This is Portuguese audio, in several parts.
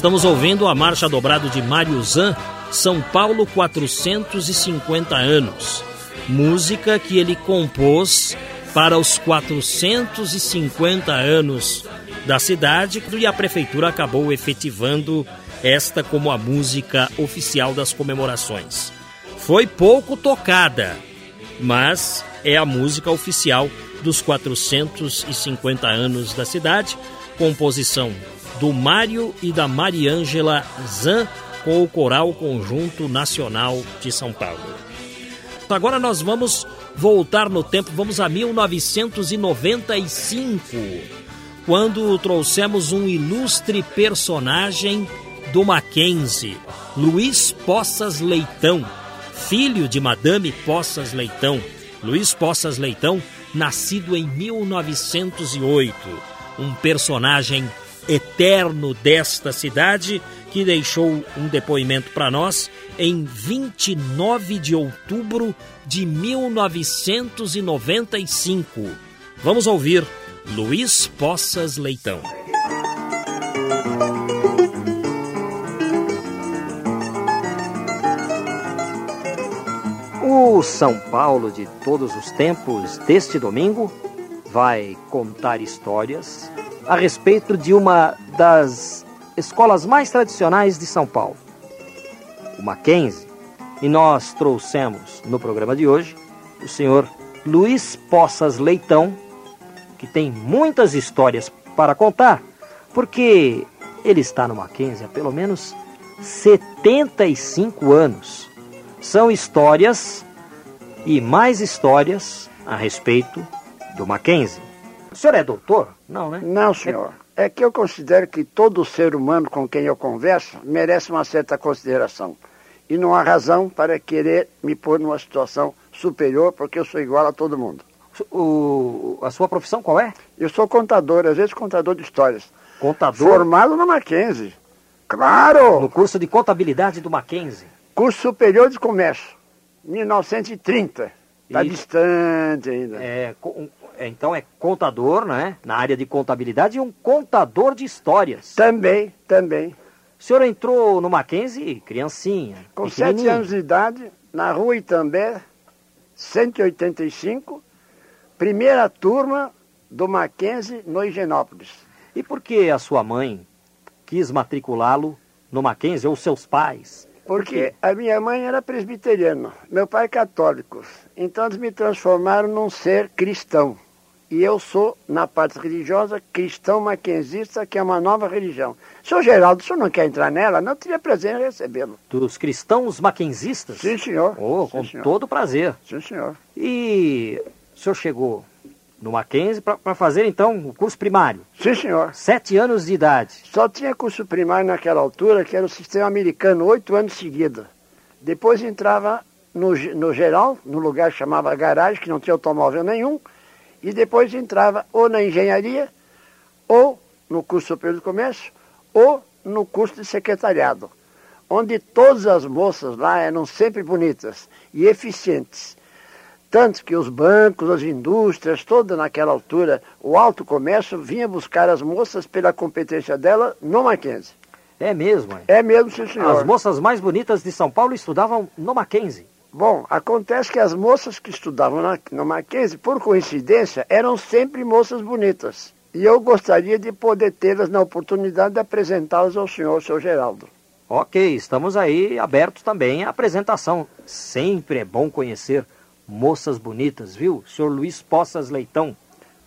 Estamos ouvindo a marcha dobrado de Mário Zan, São Paulo 450 anos. Música que ele compôs para os 450 anos da cidade e a prefeitura acabou efetivando esta como a música oficial das comemorações. Foi pouco tocada, mas é a música oficial dos 450 anos da cidade, composição do Mário e da Mariângela Zan com o Coral Conjunto Nacional de São Paulo. Agora nós vamos voltar no tempo, vamos a 1995, quando trouxemos um ilustre personagem do Mackenzie, Luiz Poças Leitão, filho de Madame Poças Leitão. Luiz Poças Leitão, nascido em 1908, um personagem eterno desta cidade que deixou um depoimento para nós em 29 de outubro de 1995. Vamos ouvir Luiz Poças Leitão. O São Paulo de todos os tempos deste domingo vai contar histórias a respeito de uma das escolas mais tradicionais de São Paulo, o Mackenzie. E nós trouxemos no programa de hoje o senhor Luiz Poças Leitão, que tem muitas histórias para contar, porque ele está no Mackenzie há pelo menos 75 anos. São histórias e mais histórias a respeito do Mackenzie. O senhor é doutor? Não, né? Não, senhor. É que eu considero que todo ser humano com quem eu converso merece uma certa consideração. E não há razão para querer me pôr numa situação superior, porque eu sou igual a todo mundo. O, a sua profissão qual é? Eu sou contador, às vezes contador de histórias. Contador? Formado no Mackenzie. Claro! No curso de contabilidade do Mackenzie. Curso Superior de Comércio, 1930. Está distante ainda. É, é, então é contador, né? Na área de contabilidade e um contador de histórias. Também, também. O senhor entrou no Mackenzie criancinha. Com sete anos de idade, na rua Itambé, 185, primeira turma do Mackenzie no Higienópolis. E por que a sua mãe quis matriculá-lo no Mackenzie ou seus pais? Porque a minha mãe era presbiteriana, meu pai católico. Então eles me transformaram num ser cristão. E eu sou, na parte religiosa, cristão maquenzista, que é uma nova religião. Senhor Geraldo, o senhor não quer entrar nela? Não teria prazer em recebê-lo. Dos cristãos mackenzistas? Sim, senhor. Oh, Sim, com senhor. todo prazer. Sim, senhor. E o senhor chegou no Mackenzie para fazer então o curso primário. Sim, senhor. Sete anos de idade. Só tinha curso primário naquela altura, que era o sistema americano, oito anos seguidos. Depois entrava no, no geral, no lugar que chamava garagem, que não tinha automóvel nenhum, e depois entrava ou na engenharia, ou no curso superior de comércio, ou no curso de secretariado, onde todas as moças lá eram sempre bonitas e eficientes. Tanto que os bancos, as indústrias, toda naquela altura, o alto comércio vinha buscar as moças pela competência dela no Mackenzie. É mesmo, é? É mesmo, sim, senhor. As moças mais bonitas de São Paulo estudavam no Mackenzie. Bom, acontece que as moças que estudavam na, no Mackenzie, por coincidência, eram sempre moças bonitas. E eu gostaria de poder tê-las na oportunidade de apresentá-las ao senhor, seu Geraldo. Ok, estamos aí abertos também à apresentação. Sempre é bom conhecer moças bonitas, viu? Senhor Luiz Poças Leitão.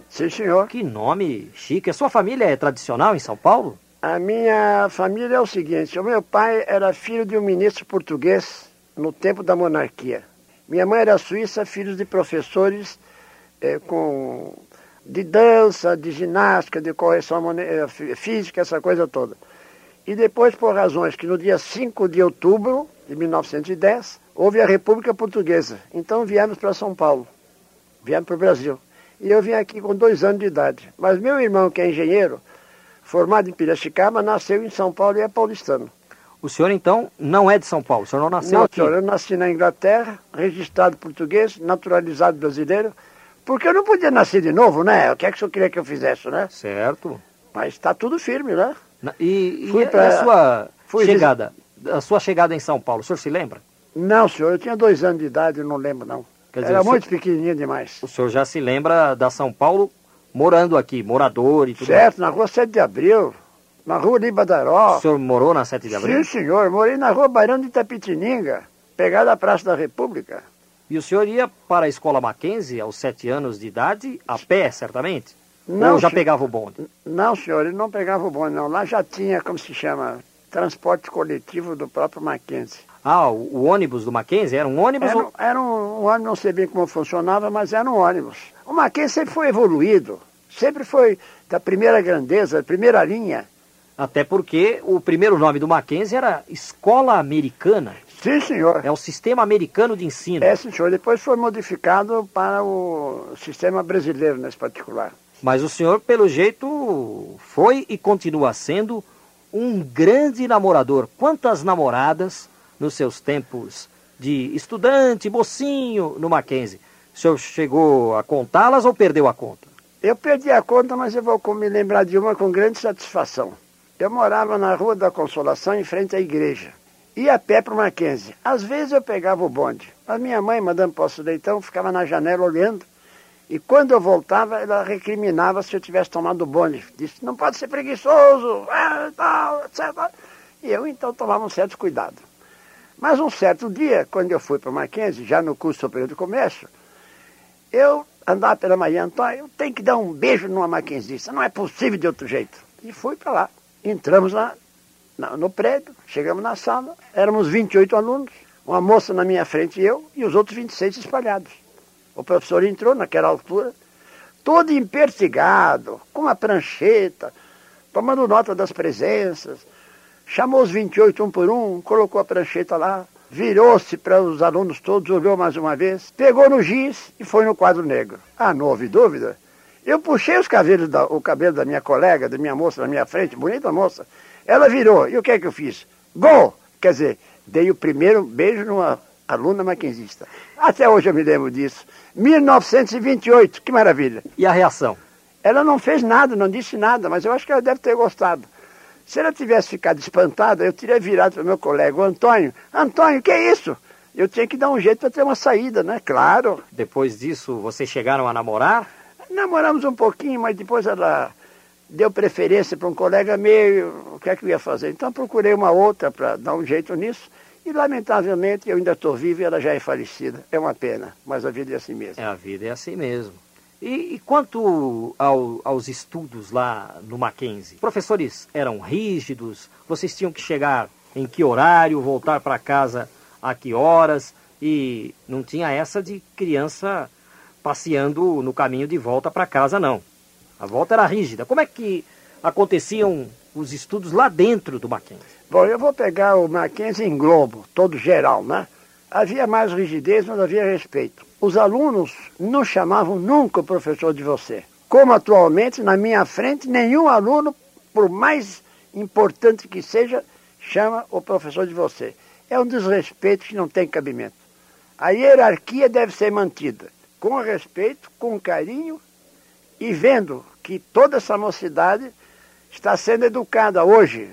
Sim, senhor. Que nome chique. A sua família é tradicional em São Paulo? A minha família é o seguinte: o meu pai era filho de um ministro português no tempo da monarquia. Minha mãe era suíça, filhos de professores eh, com de dança, de ginástica, de correção eh, física, essa coisa toda. E depois, por razões que no dia 5 de outubro de 1910, houve a República Portuguesa. Então viemos para São Paulo, viemos para o Brasil. E eu vim aqui com dois anos de idade. Mas meu irmão, que é engenheiro, formado em Piracicaba, nasceu em São Paulo e é paulistano. O senhor, então, não é de São Paulo? O senhor não nasceu não, aqui? Não, senhor. Eu nasci na Inglaterra, registrado português, naturalizado brasileiro, porque eu não podia nascer de novo, né? O que é que o senhor queria que eu fizesse, né? Certo. Mas está tudo firme, né? E, e pra... a sua Fui chegada, a sua chegada em São Paulo, o senhor se lembra? Não, senhor, eu tinha dois anos de idade, eu não lembro, não. Quer dizer, Era muito senhor... pequenininho demais. O senhor já se lembra da São Paulo morando aqui, morador e tudo Certo, mais. na rua 7 de Abril, na rua Libadaró. O senhor morou na 7 de Abril? Sim, senhor, morei na rua Bairão de Itapetininga, pegada à Praça da República. E o senhor ia para a escola Mackenzie aos sete anos de idade, a pé, certamente? Não, Ou já senhor, pegava o bonde? Não, senhor, ele não pegava o bonde, não. Lá já tinha, como se chama, transporte coletivo do próprio Mackenzie. Ah, o, o ônibus do Mackenzie era um ônibus? Era, ou... era um, um, ônibus, não sei bem como funcionava, mas era um ônibus. O Mackenzie sempre foi evoluído, sempre foi da primeira grandeza, da primeira linha. Até porque o primeiro nome do Mackenzie era Escola Americana. Sim, senhor. É o sistema americano de ensino. É, sim, senhor. Depois foi modificado para o sistema brasileiro, nesse particular. Mas o senhor, pelo jeito, foi e continua sendo um grande namorador. Quantas namoradas nos seus tempos de estudante, mocinho, no Mackenzie? O senhor chegou a contá-las ou perdeu a conta? Eu perdi a conta, mas eu vou me lembrar de uma com grande satisfação. Eu morava na Rua da Consolação, em frente à igreja. Ia a pé para o Mackenzie. Às vezes eu pegava o bonde. A minha mãe, Madame Poço Leitão, ficava na janela olhando. E quando eu voltava, ela recriminava se eu tivesse tomado o bonde. Disse, não pode ser preguiçoso, é, tal, etc. E eu então tomava um certo cuidado. Mas um certo dia, quando eu fui para o Mackenzie, já no curso superior de comércio, eu andava pela manhã, Antônio, eu tenho que dar um beijo numa maquinzista, não é possível de outro jeito. E fui para lá. Entramos lá no prédio, chegamos na sala, éramos 28 alunos, uma moça na minha frente e eu, e os outros 26 espalhados. O professor entrou naquela altura, todo empertigado, com uma prancheta, tomando nota das presenças, chamou os 28 um por um, colocou a prancheta lá, virou-se para os alunos todos, olhou mais uma vez, pegou no giz e foi no quadro negro. Ah, não houve dúvida. Eu puxei os cabelos da, o cabelo da minha colega, da minha moça na minha frente, bonita moça. Ela virou. E o que é que eu fiz? Gol! Quer dizer, dei o primeiro beijo numa aluna maquinzista. Até hoje eu me lembro disso. 1928, que maravilha. E a reação? Ela não fez nada, não disse nada, mas eu acho que ela deve ter gostado. Se ela tivesse ficado espantada, eu teria virado para o meu colega, o Antônio. Antônio, que é isso? Eu tinha que dar um jeito para ter uma saída, né? Claro. Depois disso, vocês chegaram a namorar? Namoramos um pouquinho, mas depois ela deu preferência para um colega meu, o que é que eu ia fazer? Então procurei uma outra para dar um jeito nisso. E lamentavelmente eu ainda estou vivo e ela já é falecida. É uma pena, mas a vida é assim mesmo. É, a vida é assim mesmo. E, e quanto ao, aos estudos lá no Mackenzie? Professores eram rígidos? Vocês tinham que chegar em que horário, voltar para casa a que horas? E não tinha essa de criança passeando no caminho de volta para casa, não. A volta era rígida. Como é que aconteciam os estudos lá dentro do Mackenzie? Bom, eu vou pegar o Mackenzie em globo, todo geral, né? Havia mais rigidez, mas havia respeito. Os alunos não chamavam nunca o professor de você. Como atualmente, na minha frente, nenhum aluno, por mais importante que seja, chama o professor de você. É um desrespeito que não tem cabimento. A hierarquia deve ser mantida com respeito, com carinho e vendo que toda essa mocidade está sendo educada hoje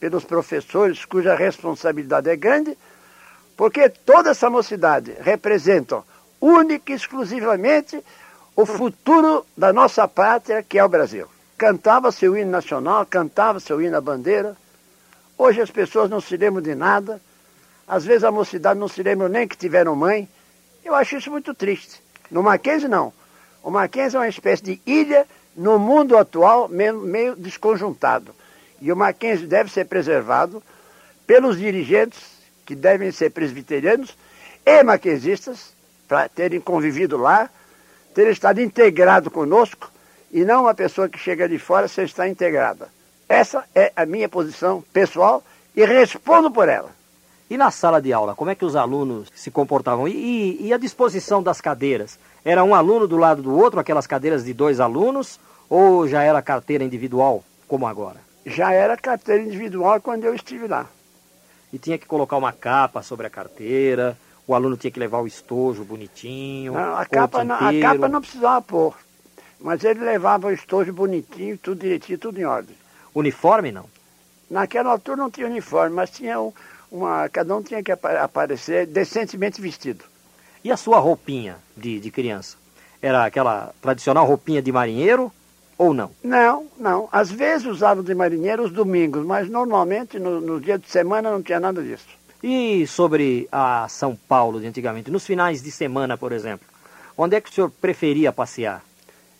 pelos professores, cuja responsabilidade é grande, porque toda essa mocidade representa única e exclusivamente o futuro da nossa pátria, que é o Brasil. Cantava seu hino nacional, cantava seu hino à bandeira. Hoje as pessoas não se lembram de nada, às vezes a mocidade não se lembra nem que tiveram mãe. Eu acho isso muito triste. No Mackenzie, não. O Mackenzie é uma espécie de ilha no mundo atual, meio, desconjuntado. E o Mackenzie deve ser preservado pelos dirigentes, que devem ser presbiterianos e maquenzistas, para terem convivido lá, terem estado integrado conosco, e não uma pessoa que chega de fora sem estar integrada. Essa é a minha posição pessoal e respondo por ela. E na sala de aula, como é que os alunos se comportavam? E, e, e, a disposição das cadeiras? Era um aluno do lado do outro, aquelas cadeiras de dois alunos, ou já era carteira individual, como agora? Já era carteira individual quando eu estive lá. E tinha que colocar uma capa sobre a carteira, o aluno tinha que levar o estojo bonitinho. Não, a, capa não, a capa não precisava pôr, mas ele levava o estojo bonitinho, tudo direitinho, tudo em ordem. Uniforme não? Naquela altura não tinha uniforme, mas tinha um, uma, cada um tinha que aparecer decentemente vestido. E a sua roupinha de, de criança? Era aquela tradicional roupinha de marinheiro ou não? Não, não. Às vezes usava de marinheiro os domingos, mas normalmente no, no dia de semana não tinha nada disso. E sobre a São Paulo de antigamente, nos finais de semana, por exemplo, onde é que o senhor preferia passear?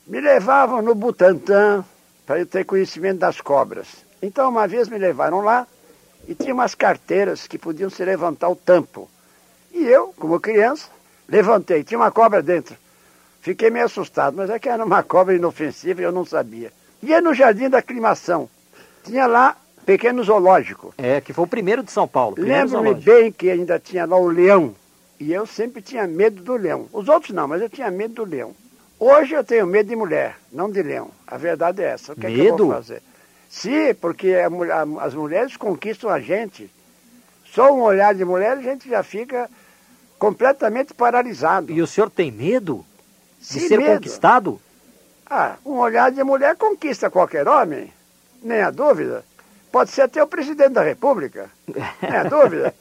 Me levavam no Butantã para eu ter conhecimento das cobras. Então, uma vez me levaram lá e tinha umas carteiras que podiam se levantar o tampo. E eu, como criança, levantei, tinha uma cobra dentro. Fiquei meio assustado, mas é que era uma cobra inofensiva e eu não sabia. Ia no Jardim da Aclimação. Tinha lá pequeno zoológico. É, que foi o primeiro de São Paulo. Lembro-me bem que ainda tinha lá o leão. E eu sempre tinha medo do leão. Os outros não, mas eu tinha medo do leão. Hoje eu tenho medo de mulher, não de leão. A verdade é essa. O que medo? é que eu vou fazer? Sim, porque a, a, as mulheres conquistam a gente. Só um olhar de mulher a gente já fica completamente paralisado. E o senhor tem medo de ser medo. conquistado? Ah, um olhar de mulher conquista qualquer homem, nem a dúvida. Pode ser até o presidente da República, nem a dúvida.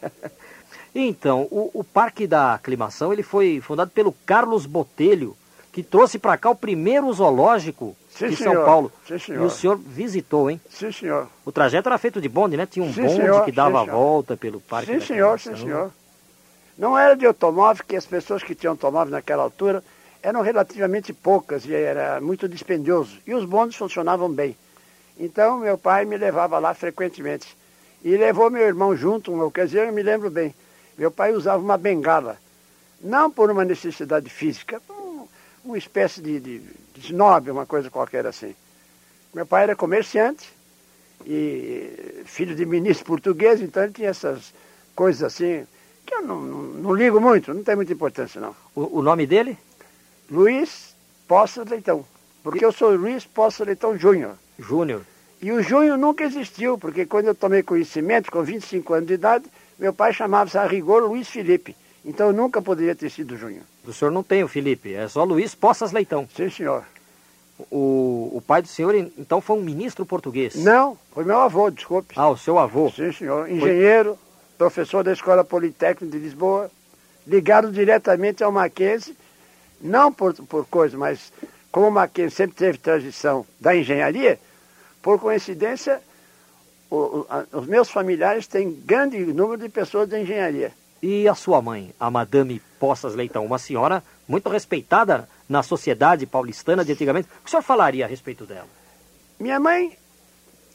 Então, o, o Parque da Aclimação ele foi fundado pelo Carlos Botelho, que trouxe para cá o primeiro zoológico Sim, de senhor. São Paulo. Sim, senhor. E o senhor visitou, hein? Sim, senhor. O trajeto era feito de bonde, né? Tinha um sim, bonde senhor. que dava a volta pelo parque. Sim, senhor, sim, senhor. Não era de automóvel, que as pessoas que tinham automóvel naquela altura eram relativamente poucas e era muito dispendioso. E os bondes funcionavam bem. Então, meu pai me levava lá frequentemente. E levou meu irmão junto, uma ocasião, eu me lembro bem. Meu pai usava uma bengala. Não por uma necessidade física, uma espécie de, de, de snob, uma coisa qualquer assim. Meu pai era comerciante e filho de ministro português, então ele tinha essas coisas assim, que eu não, não, não ligo muito, não tem muita importância não. O, o nome dele? Luiz Poça Leitão, porque eu sou Luiz Poça Leitão Júnior. Júnior. E o Júnior nunca existiu, porque quando eu tomei conhecimento, com 25 anos de idade, meu pai chamava-se a rigor Luiz Felipe. Então eu nunca poderia ter sido Júnior. O senhor não tem o Felipe, é só Luiz Poças Leitão. Sim, senhor. O, o pai do senhor, então, foi um ministro português? Não, foi meu avô, desculpe. Ah, o seu avô? Sim, senhor. Engenheiro, foi... professor da Escola Politécnica de Lisboa, ligado diretamente ao Mackenzie, não por, por coisa, mas como o Mackenzie sempre teve tradição da engenharia, por coincidência, o, o, a, os meus familiares têm grande número de pessoas da engenharia. E a sua mãe, a Madame Poças Leitão, uma senhora muito respeitada na sociedade paulistana de antigamente. O que o senhor falaria a respeito dela? Minha mãe,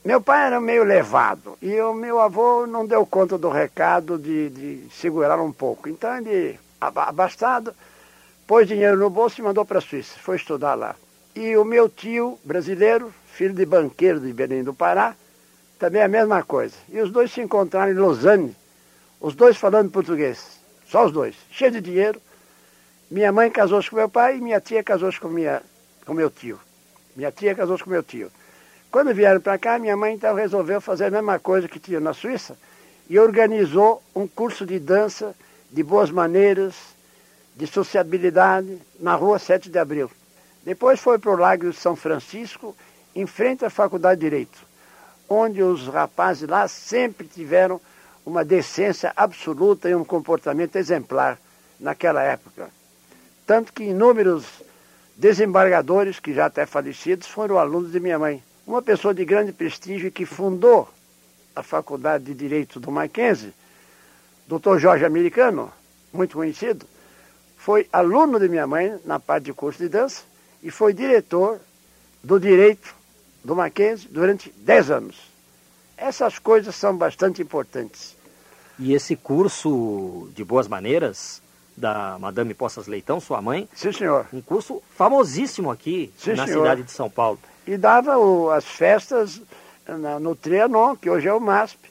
meu pai era meio levado e o meu avô não deu conta do recado de, de segurar um pouco. Então ele, abastado, pôs dinheiro no bolso e mandou para a Suíça, foi estudar lá. E o meu tio brasileiro, filho de banqueiro de Belém do Pará, também a mesma coisa. E os dois se encontraram em Lausanne, os dois falando português, só os dois, cheio de dinheiro. Minha mãe casou-se com meu pai e minha tia casou-se com, com meu tio. Minha tia casou-se com meu tio. Quando vieram para cá, minha mãe então resolveu fazer a mesma coisa que tinha na Suíça e organizou um curso de dança de boas maneiras, de sociabilidade, na rua 7 de abril. Depois foi para o Lago de São Francisco, em frente à Faculdade de Direito, onde os rapazes lá sempre tiveram uma decência absoluta e um comportamento exemplar naquela época. Tanto que inúmeros desembargadores, que já até falecidos, foram alunos de minha mãe. Uma pessoa de grande prestígio que fundou a Faculdade de Direito do Mackenzie, Dr. Jorge Americano, muito conhecido, foi aluno de minha mãe na parte de curso de dança e foi diretor do Direito do Mackenzie durante 10 anos. Essas coisas são bastante importantes. E esse curso de boas maneiras da Madame Poças Leitão, sua mãe, Sim, senhor. um curso famosíssimo aqui Sim, na senhor. cidade de São Paulo. E dava o- as festas na- no Trianon, que hoje é o MASP.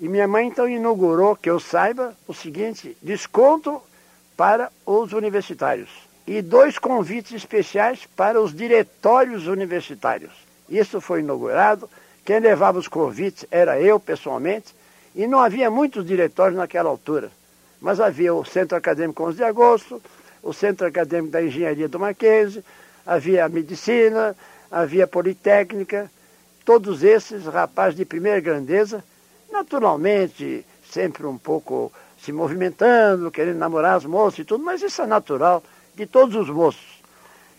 E minha mãe então inaugurou, que eu saiba, o seguinte, desconto para os universitários. E dois convites especiais para os diretórios universitários. Isso foi inaugurado. Quem levava os convites era eu, pessoalmente. E não havia muitos diretórios naquela altura. Mas havia o Centro Acadêmico 11 de Agosto, o Centro Acadêmico da Engenharia do Mackenzie, havia a Medicina, havia a Politécnica, todos esses rapazes de primeira grandeza, naturalmente, sempre um pouco se movimentando, querendo namorar as moças e tudo, mas isso é natural de todos os moços.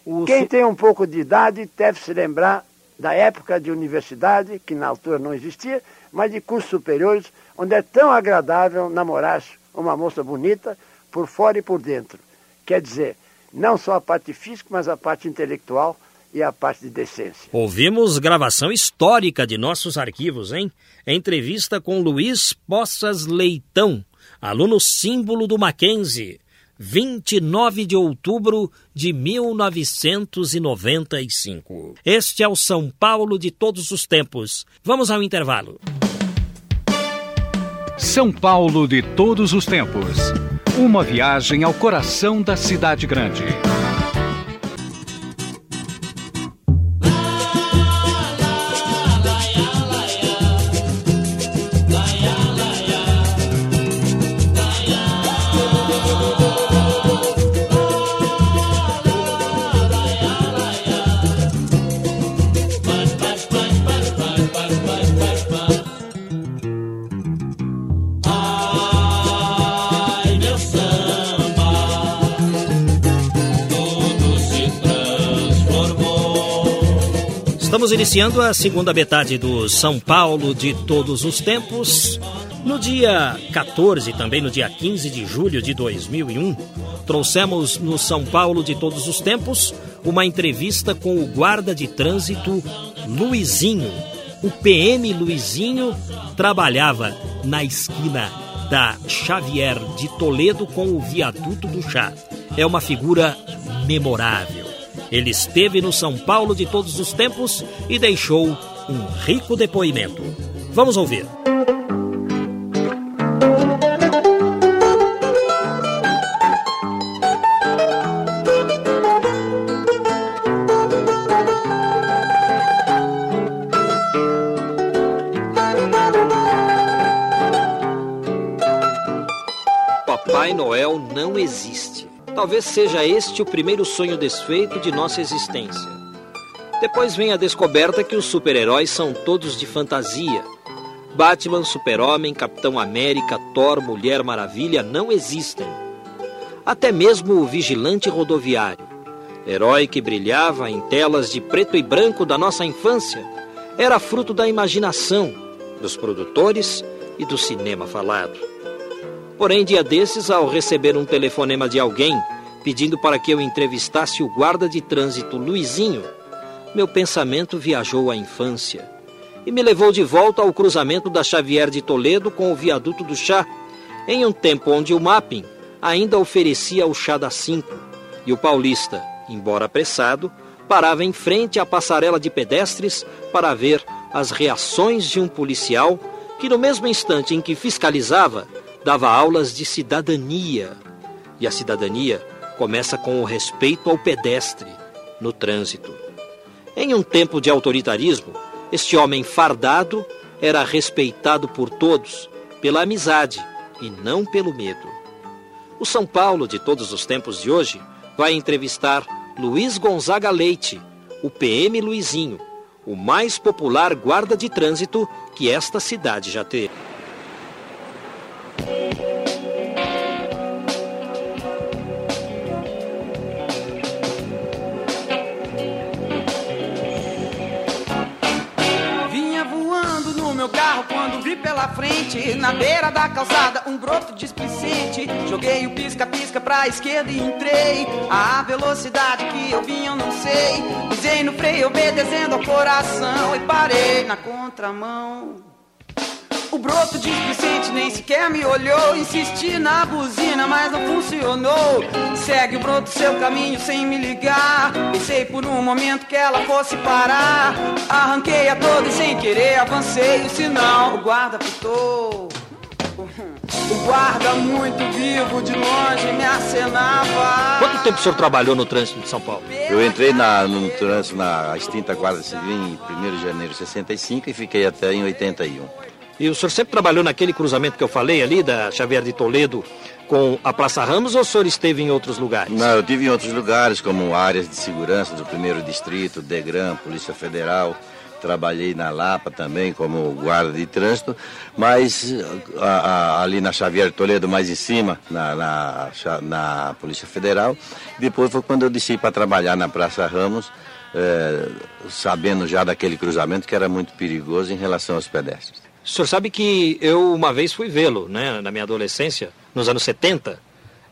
O Quem se- tem um pouco de idade deve se lembrar da época de universidade, que na altura não existia, mas de cursos superiores, onde é tão agradável namorar uma moça bonita por fora e por dentro. Quer dizer, não só a parte física, mas a parte intelectual e a parte de decência. Ouvimos gravação histórica de nossos arquivos, hein? Entrevista com Luiz Poças Leitão, aluno símbolo do Mackenzie. 29 de outubro de 1995. Este é o São Paulo de todos os tempos. Vamos ao intervalo. São Paulo de todos os tempos. Uma viagem ao coração da cidade grande. Estamos iniciando a segunda metade do São Paulo de todos os tempos. No dia 14 e também no dia 15 de julho de 2001, trouxemos no São Paulo de todos os tempos uma entrevista com o guarda de trânsito Luizinho. O PM Luizinho trabalhava na esquina da Xavier de Toledo com o viaduto do Chá. É uma figura memorável. Ele esteve no São Paulo de todos os tempos e deixou um rico depoimento. Vamos ouvir. Papai Noel não existe. Talvez seja este o primeiro sonho desfeito de nossa existência. Depois vem a descoberta que os super-heróis são todos de fantasia. Batman, Super-Homem, Capitão América, Thor, Mulher Maravilha não existem. Até mesmo o vigilante rodoviário, herói que brilhava em telas de preto e branco da nossa infância, era fruto da imaginação dos produtores e do cinema falado. Porém, dia desses, ao receber um telefonema de alguém pedindo para que eu entrevistasse o guarda de trânsito Luizinho, meu pensamento viajou à infância e me levou de volta ao cruzamento da Xavier de Toledo com o viaduto do chá, em um tempo onde o mapping ainda oferecia o chá das cinco e o paulista, embora apressado, parava em frente à passarela de pedestres para ver as reações de um policial que, no mesmo instante em que fiscalizava, dava aulas de cidadania. E a cidadania começa com o respeito ao pedestre no trânsito. Em um tempo de autoritarismo, este homem fardado era respeitado por todos pela amizade e não pelo medo. O São Paulo de todos os tempos de hoje vai entrevistar Luiz Gonzaga Leite, o PM Luizinho, o mais popular guarda de trânsito que esta cidade já teve. Vinha voando no meu carro quando vi pela frente, na beira da calçada, um broto displicente. Joguei o pisca-pisca pra esquerda e entrei. A velocidade que eu vim eu não sei. Pisei no freio, obedecendo ao coração e parei na contramão. O broto displicente nem sequer me olhou. Insisti na buzina, mas não funcionou. Segue o broto seu caminho sem me ligar. Pensei por um momento que ela fosse parar. Arranquei a toda e sem querer avancei o sinal. O guarda pitou. O guarda muito vivo de longe me acenava. Quanto tempo o senhor trabalhou no trânsito de São Paulo? Eu entrei na, no trânsito na extinta Guarda Civil em 1 de janeiro de 65 e fiquei até em 81. E o senhor sempre trabalhou naquele cruzamento que eu falei ali, da Xavier de Toledo, com a Praça Ramos, ou o senhor esteve em outros lugares? Não, eu estive em outros lugares, como áreas de segurança do primeiro distrito, DEGRAM, Polícia Federal. Trabalhei na Lapa também como guarda de trânsito, mas a, a, ali na Xavier de Toledo, mais em cima, na, na, na Polícia Federal. Depois foi quando eu desci para trabalhar na Praça Ramos, é, sabendo já daquele cruzamento que era muito perigoso em relação aos pedestres. O senhor sabe que eu uma vez fui vê-lo, né, na minha adolescência, nos anos 70.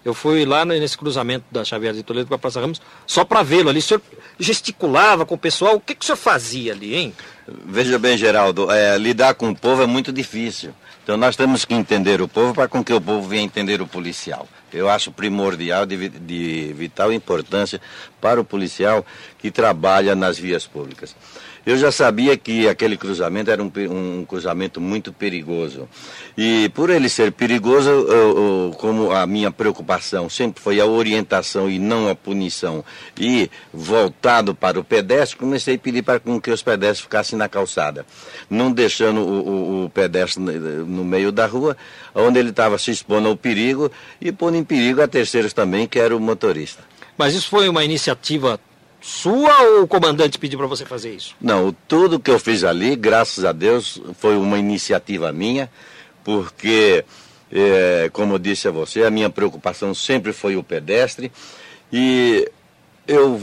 Eu fui lá nesse cruzamento da Xavier de Toledo com a Praça Ramos só para vê-lo ali. O senhor gesticulava com o pessoal. O que, que o senhor fazia ali, hein? Veja bem, Geraldo, é, lidar com o povo é muito difícil. Então nós temos que entender o povo para com que o povo venha entender o policial. Eu acho primordial, de, de vital importância para o policial que trabalha nas vias públicas. Eu já sabia que aquele cruzamento era um, um cruzamento muito perigoso. E por ele ser perigoso, eu, eu, como a minha preocupação sempre foi a orientação e não a punição, e voltado para o pedestre, comecei a pedir para que os pedestres ficassem na calçada, não deixando o, o, o pedestre no meio da rua, onde ele estava se expondo ao perigo e pondo em perigo a terceiros também, que era o motorista. Mas isso foi uma iniciativa sua ou o comandante pediu para você fazer isso? Não, tudo que eu fiz ali, graças a Deus, foi uma iniciativa minha, porque, é, como eu disse a você, a minha preocupação sempre foi o pedestre e eu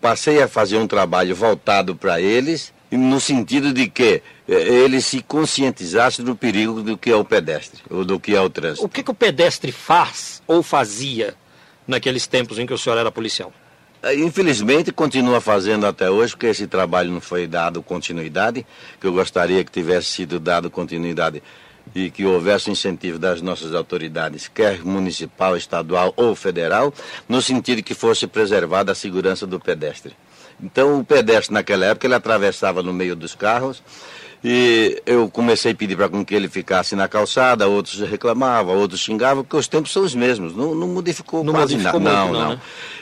passei a fazer um trabalho voltado para eles, no sentido de que é, eles se conscientizassem do perigo do que é o pedestre, ou do que é o trânsito. O que, que o pedestre faz ou fazia naqueles tempos em que o senhor era policial? É, infelizmente, continua fazendo até hoje, porque esse trabalho não foi dado continuidade, que eu gostaria que tivesse sido dado continuidade e que houvesse incentivo das nossas autoridades, quer municipal, estadual ou federal, no sentido que fosse preservada a segurança do pedestre. Então, o pedestre, naquela época, ele atravessava no meio dos carros e eu comecei a pedir para que ele ficasse na calçada, outros reclamavam, outros xingavam, porque os tempos são os mesmos, não, não modificou não quase modificou nada. Muito, não, não. Né?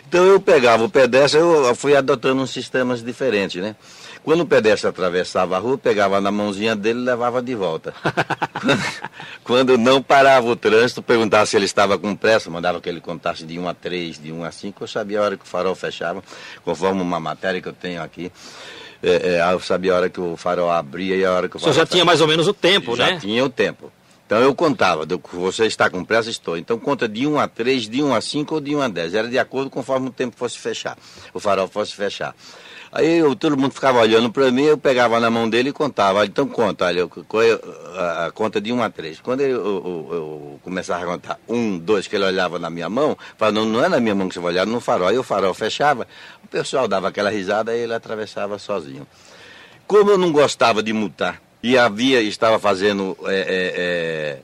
Então eu pegava o pedestre, eu fui adotando uns sistemas diferentes, né? Quando o pedestre atravessava a rua, pegava na mãozinha dele e levava de volta. Quando não parava o trânsito, perguntava se ele estava com pressa, mandava que ele contasse de 1 a 3, de 1 a 5, eu sabia a hora que o farol fechava, conforme uma matéria que eu tenho aqui. É, é, eu sabia a hora que o farol abria e a hora que o farol. O senhor já tinha mais ou menos o tempo, já né? Já tinha o tempo. Então eu contava, você está com pressa, estou. Então conta de 1 a 3, de 1 a 5 ou de 1 a 10. Era de acordo conforme o tempo fosse fechar, o farol fosse fechar. Aí eu, todo mundo ficava olhando para mim, eu pegava na mão dele e contava. Então conta, olha, a, a conta de 1 a 3. Quando eu, eu, eu, começava a contar 1, 2, que ele olhava na minha mão, falava, não, não é na minha mão que você vai olhar, no farol. Aí o farol fechava, o pessoal dava aquela risada e ele atravessava sozinho. Como eu não gostava de multar, e havia, estava fazendo é, é,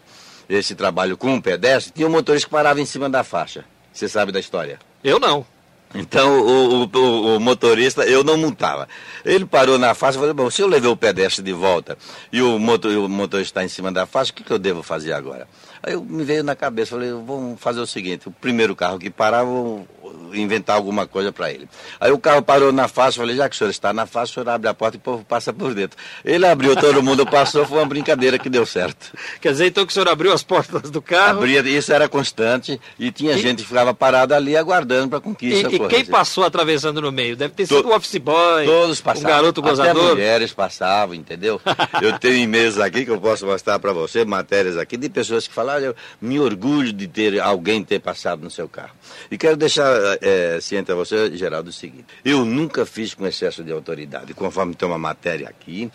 é, esse trabalho com um pedestre, tinha um motorista que parava em cima da faixa. Você sabe da história? Eu não. Então o, o, o, motorista, eu não multava. Ele parou na faixa e falou, bom, se eu levei o pedestre de volta e o, motor, o motorista está em cima da faixa, o que, que eu devo fazer agora? Aí eu, me veio na cabeça, falei, vamos fazer o seguinte, o primeiro carro que parar, vou inventar alguma coisa para ele. Aí o carro parou na faixa, falei, já que o senhor está na faixa, o senhor abre a porta e o povo passa por dentro. Ele abriu, todo mundo passou, foi uma brincadeira que deu certo. Quer dizer, então que o senhor abriu as portas do carro? Abria, isso era constante, e tinha e... gente que ficava parada ali aguardando para isso E, e quem passou atravessando no meio? Deve ter sido to... um office boy, Todos passavam. um garoto gozador. Até mulheres passavam, entendeu? eu tenho e-mails aqui que eu posso mostrar para você, matérias aqui, de pessoas que falaram, eu me orgulho de ter alguém ter passado no seu carro. E quero deixar é, ciente a você, Geraldo, o seguinte: eu nunca fiz com excesso de autoridade, conforme tem uma matéria aqui,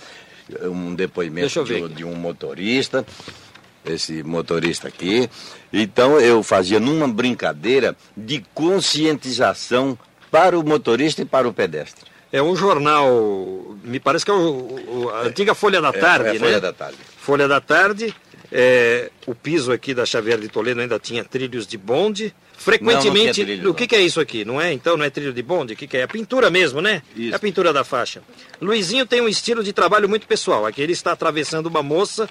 um depoimento de, de, um motorista. esse motorista aqui. Então eu fazia numa brincadeira de conscientização para o motorista e para o pedestre. É um jornal, me parece que é o, o- a antiga Folha da Tarde, é, é né? Folha da Tarde. Folha da Tarde. É, o piso aqui da Xavier de Toledo ainda tinha trilhos de bonde. Frequentemente, Não, não trilho, o que, que é isso aqui? Não é? Então não é trilho de bonde? O que, que é? É pintura mesmo, né? Isso. É a pintura da faixa. Luizinho tem um estilo de trabalho muito pessoal. Aqui ele está atravessando uma moça,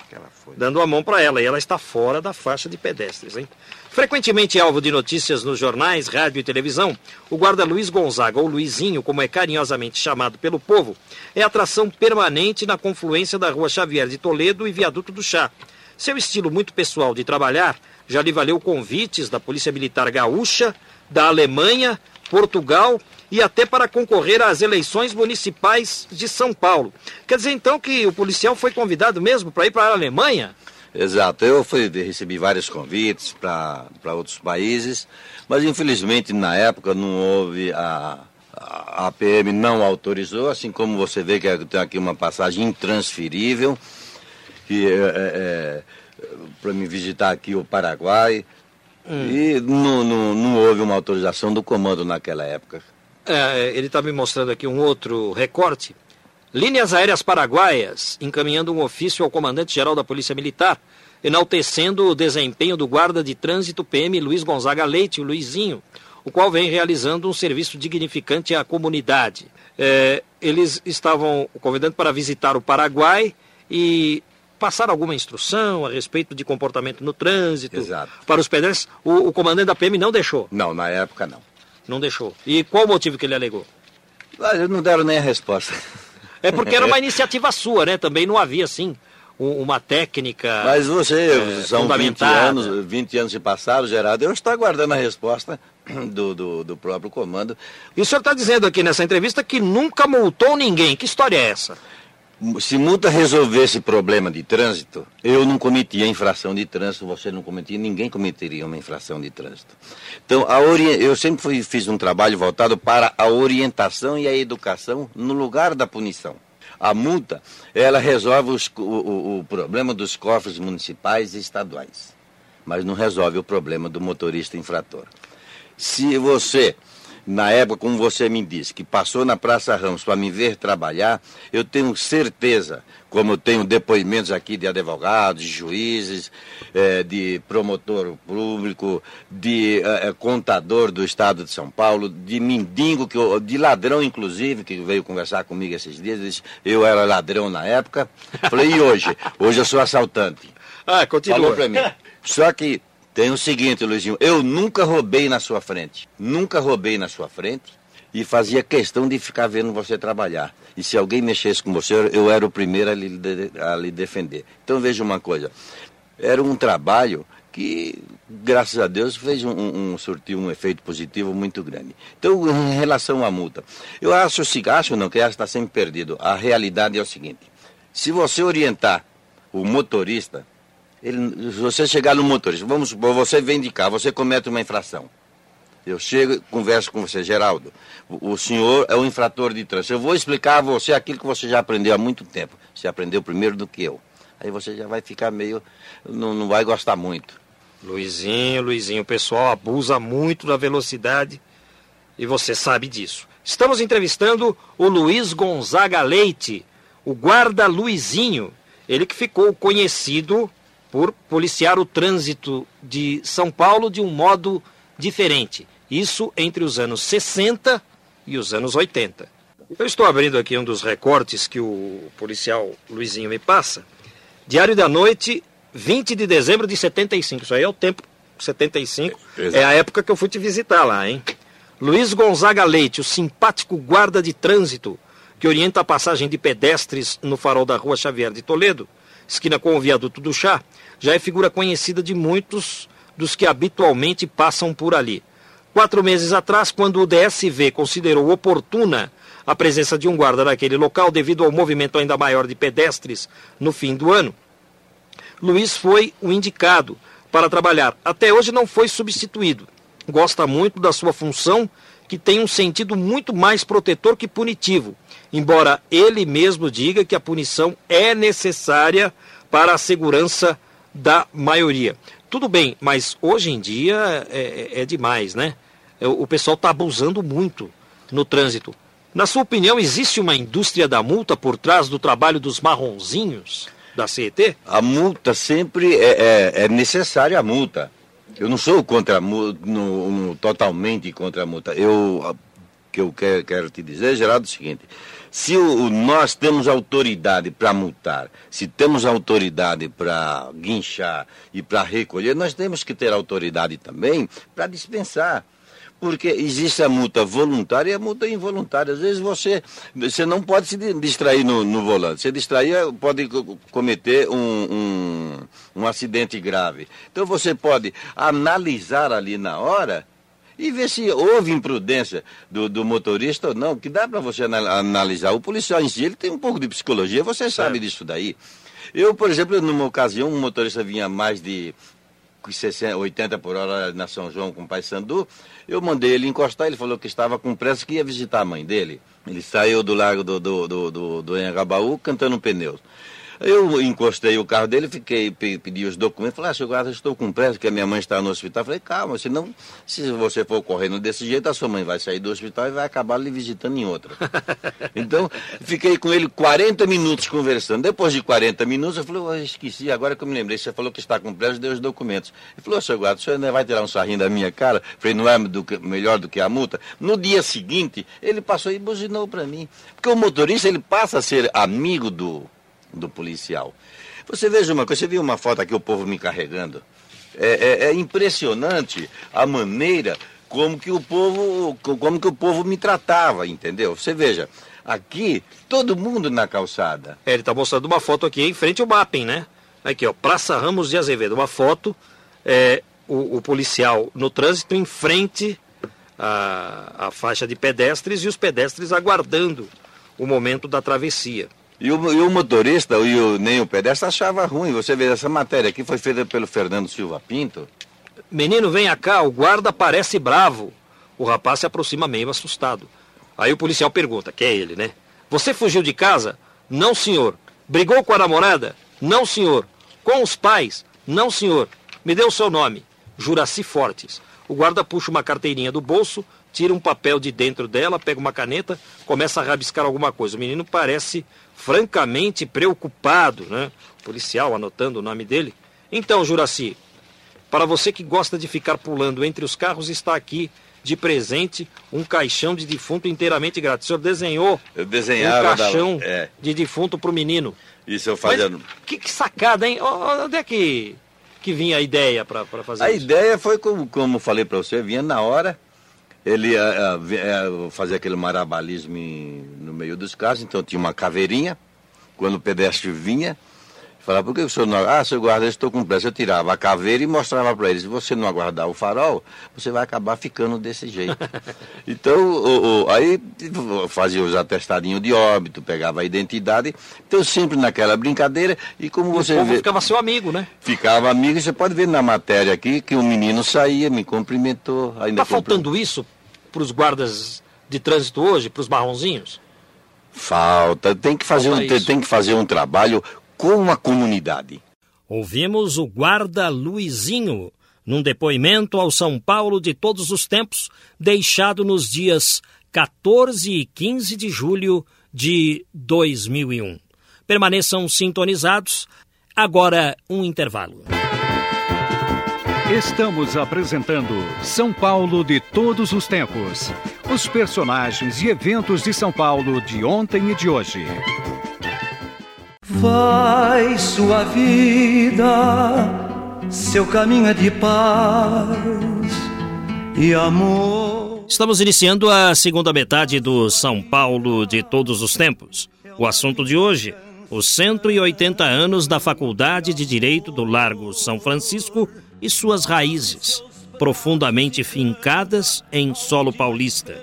dando a mão para ela, e ela está fora da faixa de pedestres, hein? Frequentemente alvo de notícias nos jornais, rádio e televisão, o guarda Luiz Gonzaga, ou Luizinho, como é carinhosamente chamado pelo povo, é atração permanente na confluência da rua Xavier de Toledo e Viaduto do Chá. Seu estilo muito pessoal de trabalhar já lhe valeu convites da Polícia Militar Gaúcha, da Alemanha, Portugal e até para concorrer às eleições municipais de São Paulo. Quer dizer então que o policial foi convidado mesmo para ir para a Alemanha? Exato, eu fui, recebi vários convites para outros países, mas infelizmente na época não houve a, a, PM não autorizou, assim como você vê que tem aqui uma passagem intransferível, que é, para me visitar aqui o Paraguai, e não, não, não houve uma autorização do comando naquela época. É, ele está me mostrando aqui um outro recorte. Linhas Aéreas Paraguaias encaminhando um ofício ao comandante-geral da Polícia Militar, enaltecendo o desempenho do guarda de trânsito PM Luiz Gonzaga Leite, o Luizinho, o qual vem realizando um serviço dignificante à comunidade. É, eles estavam convidando para visitar o Paraguai e passar alguma instrução a respeito de comportamento no trânsito Exato. para os pedestres. O, o comandante da PM não deixou, Não, na época não. não deixou. E qual o motivo que ele alegou? Ah, Eles não deram nem a resposta. É porque era uma iniciativa sua, né? Também não havia, assim, um- uma técnica. Mas você, é, são 20 fundamentada. anos, 20 anos se passaram, Geraldo, eu estou aguardando a resposta do, do, do próprio comando. E o senhor está dizendo aqui nessa entrevista que nunca multou ninguém. Que história é essa? Se multa resolvesse problema de trânsito, eu não cometia infração de trânsito, você não cometia, ninguém cometeria uma infração de trânsito. Então, eu sempre fui- fiz um trabalho voltado para a orientação e a educação no lugar da punição. A multa, ela resolve os o, o- o problema dos cofres municipais e estaduais, mas não resolve o problema do motorista infrator. Se você, na época, como você me disse, que passou na Praça Ramos para me ver trabalhar, eu tenho certeza, como eu tenho depoimentos aqui de advogados, de juízes, eh, de promotor público, de eh, eh, contador do Estado de São Paulo, de mendigo, que eu- de ladrão, inclusive, que veio conversar comigo esses dias, disse, eu era ladrão na época. Falei, e hoje? Hoje eu sou assaltante. Ah, continua. Falou pra mim. Só que tem o seguinte, Luizinho, eu nunca roubei na sua frente. Nunca roubei na sua frente e fazia questão de ficar vendo você trabalhar. E se alguém mexesse com você, eu era o primeiro a lhe, a lhe defender. Então veja uma coisa, era um trabalho que, graças a Deus, fez um, um, surtiu um efeito positivo muito grande. Então, em relação à multa, eu acho, se acho não, que está sempre perdido. A realidade é o seguinte, se você orientar o motorista, ele, se você chegar no motorista, vamos supor, você vem de cá, você comete uma infração. Eu chego e converso com você, Geraldo. O, o senhor é o infrator de trânsito. Eu vou explicar a você aquilo que você já aprendeu há muito tempo. Você aprendeu primeiro do que eu. Aí você já vai ficar meio. não, não vai gostar muito. Luizinho, Luizinho, o pessoal abusa muito da velocidade e você sabe disso. Estamos entrevistando o Luiz Gonzaga Leite, o guarda Luizinho, ele que ficou conhecido por policiar o trânsito de São Paulo de um modo diferente. Isso entre os anos 60 e os anos 80. Eu estou abrindo aqui um dos recortes que o policial Luizinho me passa. Diário da Noite, 20 de dezembro de 75. Isso aí é o tempo 75. Exato. É a época que eu fui te visitar lá, hein? Luiz Gonzaga Leite, o simpático guarda de trânsito que orienta a passagem de pedestres no farol da rua Xavier de Toledo, esquina com o viaduto do Chá, já é figura conhecida de muitos dos que habitualmente passam por ali. Quatro meses atrás, quando o DSV considerou oportuna a presença de um guarda naquele local devido ao movimento ainda maior de pedestres no fim do ano, Luiz foi o indicado para trabalhar. Até hoje não foi substituído. Gosta muito da sua função, que tem um sentido muito mais protetor que punitivo, embora ele mesmo diga que a punição é necessária para a segurança da maioria. Tudo bem, mas hoje em dia é, é- é demais, né? O pessoal está abusando muito no trânsito. Na sua opinião, existe uma indústria da multa por trás do trabalho dos marronzinhos da CET? A multa sempre é, é, é necessária a multa. Eu não sou contra a no- no- totalmente contra a multa. Eu, o que eu quero, quero te dizer, Geraldo, é o seguinte: se o, o- nós temos autoridade para multar, se temos autoridade para guinchar e para recolher, nós temos que ter autoridade também para dispensar. Porque existe a multa voluntária e a multa involuntária. Às vezes você, você não pode se di- distrair no, no volante. Se distrair, pode co- cometer um, um, um acidente grave. Então você pode analisar ali na hora e ver se houve imprudência do, do motorista ou não, que dá para você ana- analisar. O policial em si, ele tem um pouco de psicologia, você sabe disso daí. Eu, por exemplo, numa ocasião, um motorista vinha mais de 60, 80 por hora na São João com o pai Sandu, eu mandei ele encostar, ele falou que estava com pressa, que ia visitar a mãe dele. Ele saiu do largo do, do, do, do, do cantando pneus. Eu encostei o carro dele, fiquei, pe- pedi os documentos, falei, ah, seu guarda, estou com pressa, porque a minha mãe está no hospital. Falei, calma, senão, se você for correndo desse jeito, a sua mãe vai sair do hospital e vai acabar lhe visitando em outra. Então, fiquei com ele 40 minutos conversando. Depois de 40 minutos, eu falei, eu esqueci, agora que eu me lembrei, você falou que está com pressa, deu os documentos. Ele falou, seu guarda, o senhor ainda vai tirar um sarrinho da minha cara? Falei, não é do que- melhor do que a multa? No dia seguinte, ele passou e buzinou para mim. Porque o motorista, ele passa a ser amigo do, do policial. Você veja uma coisa, você viu uma foto aqui, o povo me carregando. É, é- é impressionante a maneira como que o povo, como que o povo me tratava, entendeu? Você veja, aqui todo mundo na calçada. É, ele está mostrando uma foto aqui em frente ao Mapping, né? Aqui, ó, Praça Ramos de Azevedo. Uma foto, é, o, o policial no trânsito em frente à, à faixa de pedestres e os pedestres aguardando o momento da travessia. E o, e o motorista e o, nem o pedestre achava ruim. Você vê, essa matéria aqui foi feita pelo Fernando Silva Pinto. Menino, venha cá, o guarda parece bravo. O rapaz se aproxima meio assustado. Aí o policial pergunta, que é ele, né? Você fugiu de casa? Não, senhor. Brigou com a namorada? Não, senhor. Com os pais? Não, senhor. Me dê o seu nome. Juraci Fortes. O guarda puxa uma carteirinha do bolso, tira um papel de dentro dela, pega uma caneta, começa a rabiscar alguma coisa. O menino parece francamente preocupado, né? O policial anotando o nome dele. Então, Juraci, para você que gosta de ficar pulando entre os carros, está aqui de presente um caixão de defunto inteiramente grátis. O senhor desenhou Eu um desenhava. caixão dava- é, de defunto para o menino. isso eu Mas fazia. que, que sacada, hein? Onde é que, que vinha a ideia para fazer A isso? ideia foi, como, como falei para você, vinha na hora. Ele vi- eh, fazia aquele marabalismo em- no meio dos carros, então tinha uma caveirinha. Quando o pedestre vinha, falava, por que o senhor não... Ah, seu guarda, eu estou com pressa. Eu tirava a caveira e mostrava para ele, se você não aguardar o farol, você vai acabar ficando desse jeito. então, o- o- aí fazia os atestadinhos de óbito, pegava a identidade. Então, sempre naquela brincadeira, e como o você povo vê ficava seu amigo, né? ficava amigo. e Você pode ver na matéria aqui que o menino saía, me cumprimentou. Ainda Tá faltando isso para os guardas de trânsito hoje, para os marronzinhos? Falta. Tem que fazer Falta um, tem, isso. tem que fazer um trabalho com a comunidade. Ouvimos o guarda Luizinho num depoimento ao São Paulo de todos os tempos, deixado nos dias 14 e 15 de julho de 2001. Permaneçam sintonizados. Agora, um intervalo. Estamos apresentando São Paulo de todos os tempos. Os personagens e eventos de São Paulo de ontem e de hoje. Vai sua vida, seu caminho é de paz e amor. Estamos iniciando a segunda metade do São Paulo de todos os tempos. O assunto de hoje: os 180 anos da Faculdade de Direito do Largo São Francisco e suas raízes, profundamente fincadas em solo paulista.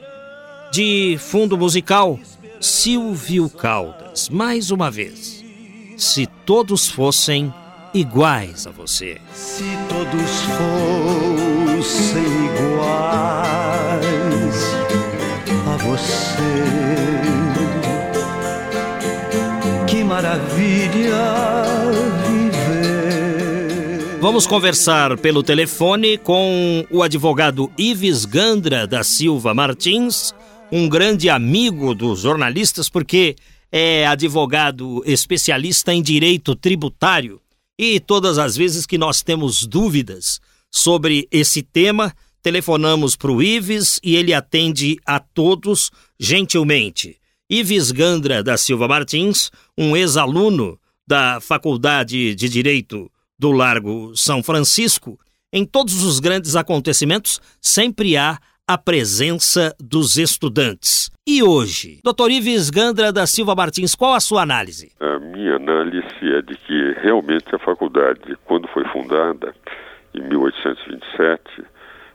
De fundo musical, Silvio Caldas, mais uma vez. Se todos fossem iguais a você. Se todos fossem iguais a você, que maravilha. Vamos conversar pelo telefone com o advogado Ives Gandra da Silva Martins, um grande amigo dos jornalistas, porque é advogado especialista em direito tributário. E todas as vezes que nós temos dúvidas sobre esse tema, telefonamos para o Ives e ele atende a todos gentilmente. Ives Gandra da Silva Martins, um ex-aluno da Faculdade de Direito do Largo São Francisco, em todos os grandes acontecimentos sempre há a presença dos estudantes. E hoje, Dr. Ives Gandra da Silva Martins, qual a sua análise? A minha análise é de que realmente a faculdade, quando foi fundada, em 1827,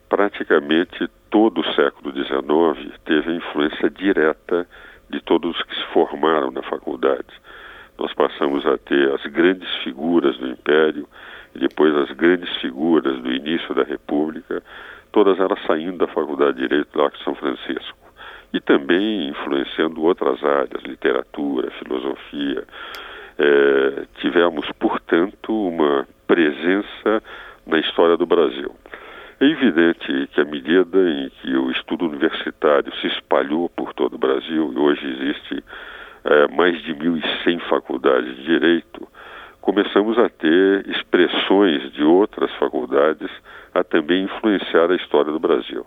praticamente todo o século XIX teve influência direta de todos os que se formaram na faculdade nós passamos a ter as grandes figuras do Império e depois as grandes figuras do início da República, todas elas saindo da Faculdade de Direito lá de São Francisco. E também influenciando outras áreas, literatura, filosofia. É, tivemos, portanto, uma presença na história do Brasil. É evidente que à medida em que o estudo universitário se espalhou por todo o Brasil, e hoje existe é, mais de 1.100 faculdades de direito, começamos a ter expressões de outras faculdades a também influenciar a história do Brasil.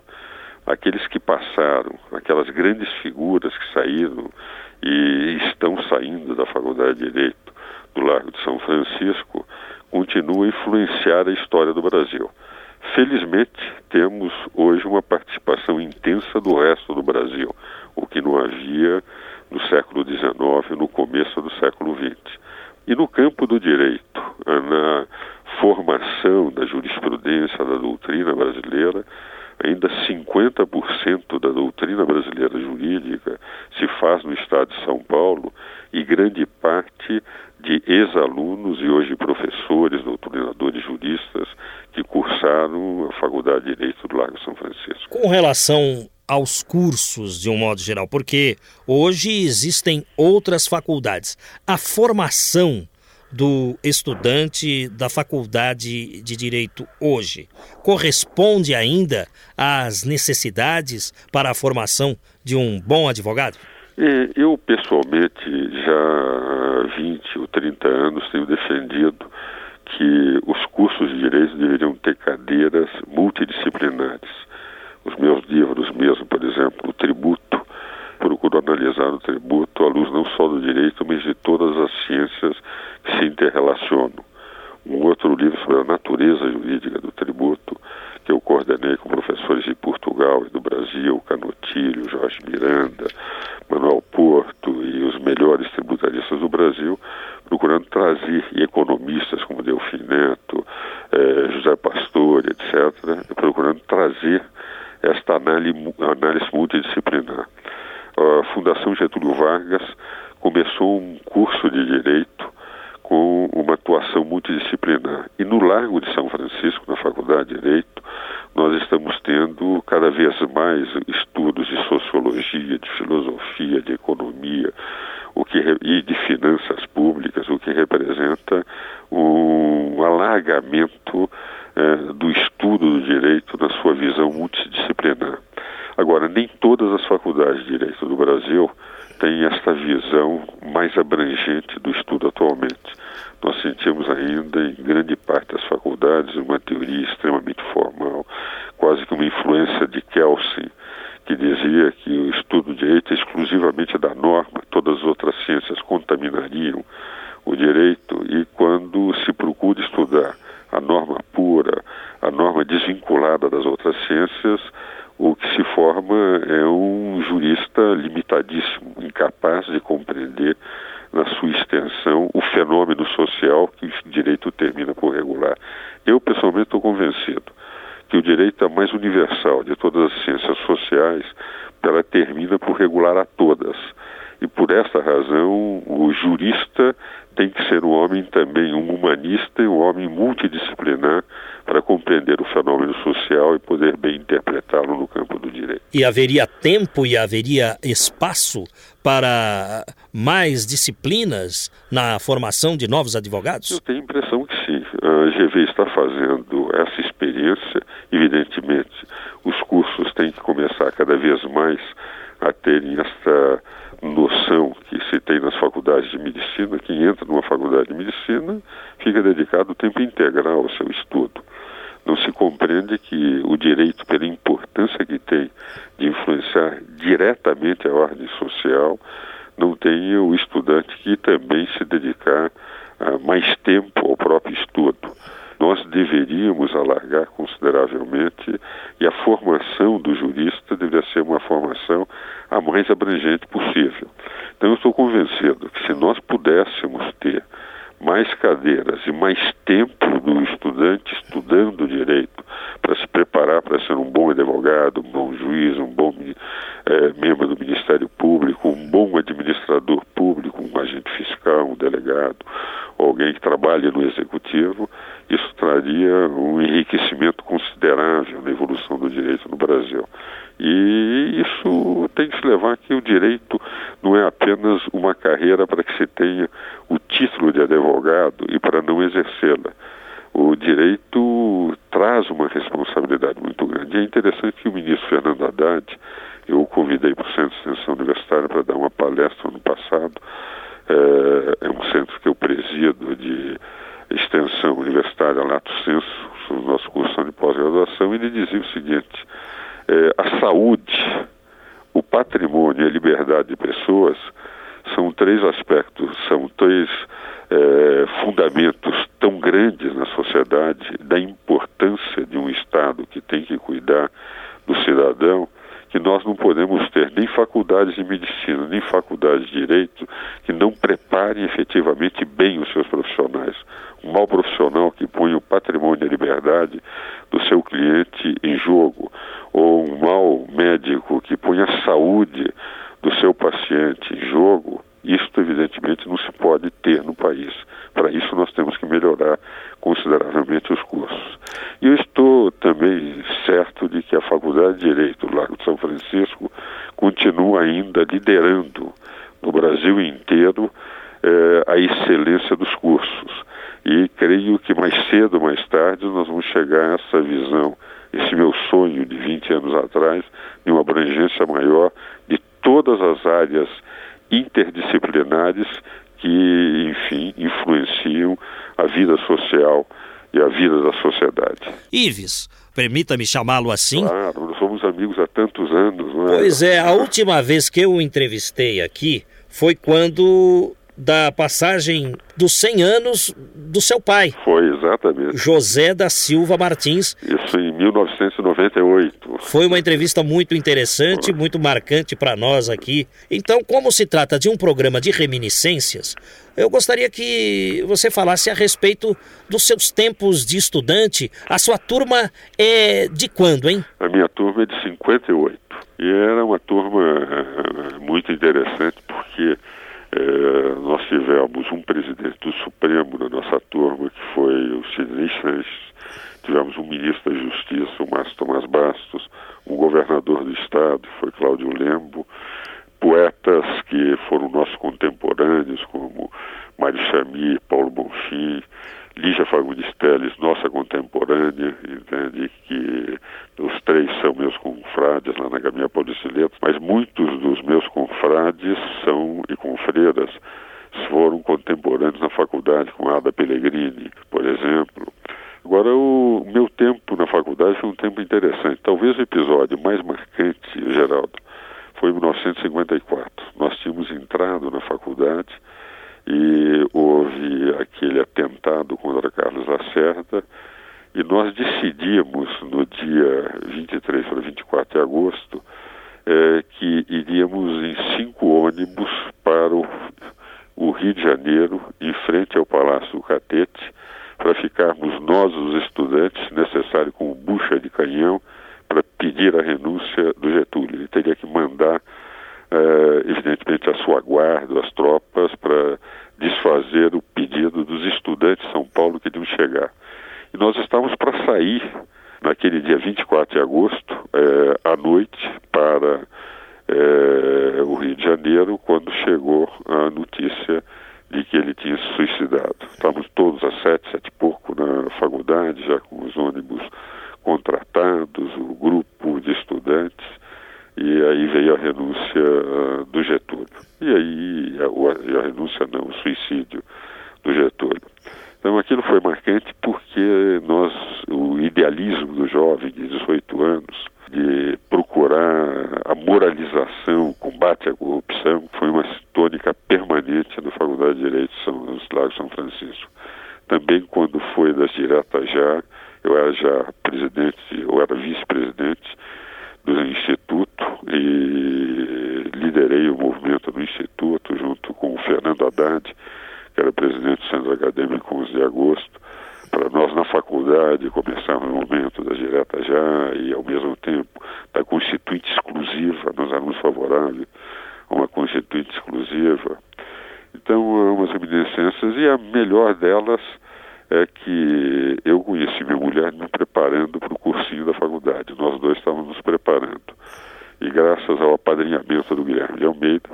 Aqueles que passaram, aquelas grandes figuras que saíram e estão saindo da Faculdade de Direito do Largo de São Francisco, continuam a influenciar a história do Brasil. Felizmente, temos hoje uma participação intensa do resto do Brasil, o que não havia no século XIX, no começo do século XX. E no campo do direito, na formação da jurisprudência da doutrina brasileira, ainda 50% da doutrina brasileira jurídica se faz no estado de São Paulo e grande parte de ex-alunos e hoje professores, doutrinadores juristas que cursaram a Faculdade de Direito do Lago São Francisco. Com relação aos cursos de um modo geral, porque hoje existem outras faculdades. A formação do estudante da faculdade de direito hoje corresponde ainda às necessidades para a formação de um bom advogado? Eu, pessoalmente, já há 20 ou 30 anos tenho defendido que os cursos de direito deveriam ter cadeiras multidisciplinares os meus livros mesmo, por exemplo, o tributo, procuro analisar o tributo à luz não só do direito, mas de todas as ciências que se interrelacionam. Um outro livro sobre a natureza jurídica do tributo, que eu coordenei com professores de Portugal e do Brasil, Canotilho, Jorge Miranda, Manuel Porto e os melhores tributaristas do Brasil, procurando trazer economistas como Delfim Neto, eh, José Pastore, etc., procurando trazer esta análise, multidisciplinar. A Fundação Getúlio Vargas começou um curso de direito com uma atuação multidisciplinar. E no Largo de São Francisco, na Faculdade de Direito, nós estamos tendo cada vez mais estudos de sociologia, de filosofia, de economia, o que e de finanças públicas, o que representa um alargamento é, do estudo do direito na sua visão multidisciplinar. Agora, nem todas as faculdades de direito do Brasil têm esta visão mais abrangente do estudo atualmente. Nós sentimos ainda, em grande parte das faculdades, uma teoria extremamente formal, quase que uma influência de Kelsen, que dizia que o estudo do direito é exclusivamente da norma, todas as outras ciências contaminariam o direito, e quando se procura estudar a norma pura, a norma desvinculada das outras ciências, o que se forma é um jurista limitadíssimo, incapaz de compreender na sua extensão o fenômeno social que o direito termina por regular. Eu, pessoalmente, estou convencido que o direito é mais universal de todas as ciências sociais, ela termina por regular a todas. E por essa razão, o jurista tem que ser um homem também, um humanista e um homem multidisciplinar para compreender o fenômeno social e poder bem interpretá-lo no campo do direito. E haveria tempo e haveria espaço para mais disciplinas na formação de novos advogados? Eu tenho a impressão que sim. A GV está fazendo inteiro eh, a excelência dos cursos. E creio que mais cedo ou mais tarde nós vamos chegar a essa visão, esse meu sonho de 20 anos atrás, de uma abrangência maior de todas as áreas interdisciplinares que, enfim, influenciam a vida social e a vida da sociedade. Ives, permita-me chamá-lo assim. Claro, nós somos amigos há tantos anos, não é? Pois é, a última vez que eu o entrevistei aqui foi quando da passagem dos 100 anos do seu pai. Foi, exatamente. José da Silva Martins. Isso em 1998. Foi uma entrevista muito interessante, Foi. muito marcante para nós aqui. Então, como se trata de um programa de reminiscências, eu gostaria que você falasse a respeito dos seus tempos de estudante. A sua turma é de quando, hein? A minha turma é de 58. E era uma turma eh, muito interessante porque é, nós tivemos um presidente do Supremo na nossa turma, que foi o Sidney Sanches, tivemos um ministro da Justiça, o Márcio Tomás Bastos, um governador do Estado, que foi Cláudio Lembo, poetas que foram nossos contemporâneos, como Mário Chami, Paulo Bonfim, Lígia Fagundes Teles, nossa contemporânea, entende que os três são meus confrades lá na Gaminha Pauliciletos, mas muitos dos meus confrades são e confreiras foram contemporâneos na faculdade com Ada Pellegrini, por exemplo. Agora, o meu tempo na faculdade foi um tempo interessante. Talvez o episódio mais marcante, Geraldo, foi em 1954. Nós tínhamos entrado na faculdade e houve aquele atentado contra Carlos Lacerda e nós decidimos no dia 23 para 24 de agosto é, que iríamos em cinco ônibus para o, o, Rio de Janeiro, em frente ao Palácio do Catete, para ficarmos nós, os estudantes, necessário com bucha de canhão, para pedir a renúncia do Getúlio. Ele teria que mandar uh, evidentemente, a sua guarda, as tropas, para desfazer o pedido dos estudantes de São Paulo que deviam chegar. E nós estávamos para sair naquele dia 24 de agosto, é, à noite, para é, o Rio de Janeiro, quando chegou a notícia de que ele tinha se suicidado. Estávamos todos às sete, sete e pouco na faculdade, já com os ônibus contratados, o grupo de estudantes, e aí veio a renúncia uh, do Getúlio. E aí, a, a, renúncia não, o suicídio do Getúlio. Então aquilo foi marcante porque nós, o idealismo do jovem de 18 anos, de procurar a moralização, o combate à corrupção, foi uma tônica permanente na Faculdade de Direito de São, dos Lagos São Francisco. Também quando foi das diretas já, eu era já presidente, eu era vice-presidente do Instituto e liderei o movimento do Instituto junto com o Fernando Haddad, que era presidente do Centro Acadêmico 11 de agosto, para nós na faculdade começarmos o momento da direta já e ao mesmo tempo da constituinte exclusiva, nós éramos favoráveis a uma constituinte exclusiva. Então, há umas reminiscências e a melhor delas é que eu conheci minha mulher me preparando para o cursinho da faculdade. Nós dois estávamos nos preparando. E graças ao apadrinhamento do Guilherme de Almeida,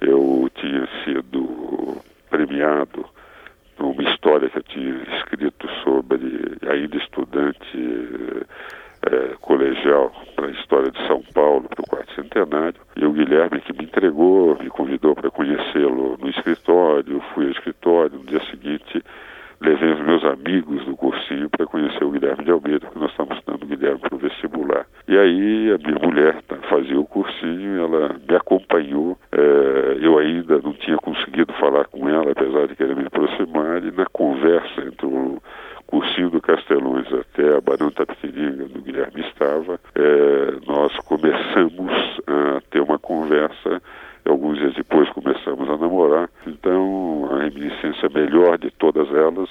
eu tinha sido premiado numa história que eu tinha escrito sobre, ainda estudante é, colegial, para a história de São Paulo, para o quarto centenário. E o Guilherme que me entregou, me convidou para conhecê-lo no escritório, fui ao escritório, no dia seguinte levei os meus amigos do cursinho para conhecer o Guilherme de Almeida, porque nós estávamos dando o Guilherme para o vestibular. E aí a minha mulher tá, fazia o cursinho, ela me acompanhou. É, eu ainda não tinha conseguido falar com ela, apesar de querer me aproximar, e na conversa entre o cursinho do Castelões até a Barão Tapetininga, do Guilherme estava, é, nós começamos a ter uma conversa alguns dias depois começamos a namorar. Então, a reminiscência melhor de todas elas